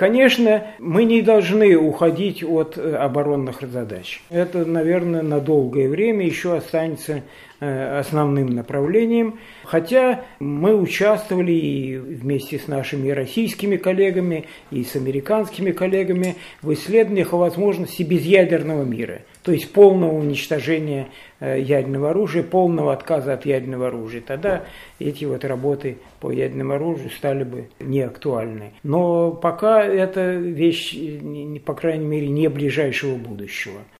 Конечно, мы не должны уходить от э, оборонных задач. Это, наверное, на долгое время еще останется э, основным направлением. Хотя мы участвовали и вместе с нашими российскими коллегами, и с американскими коллегами в исследованиях о возможности безъядерного мира. То есть полного уничтожения э, ядерного оружия, полного отказа от ядерного оружия. Тогда эти вот работы по ядерному оружию стали бы неактуальны. Но пока это вещь, по крайней мере, не ближайшего будущего.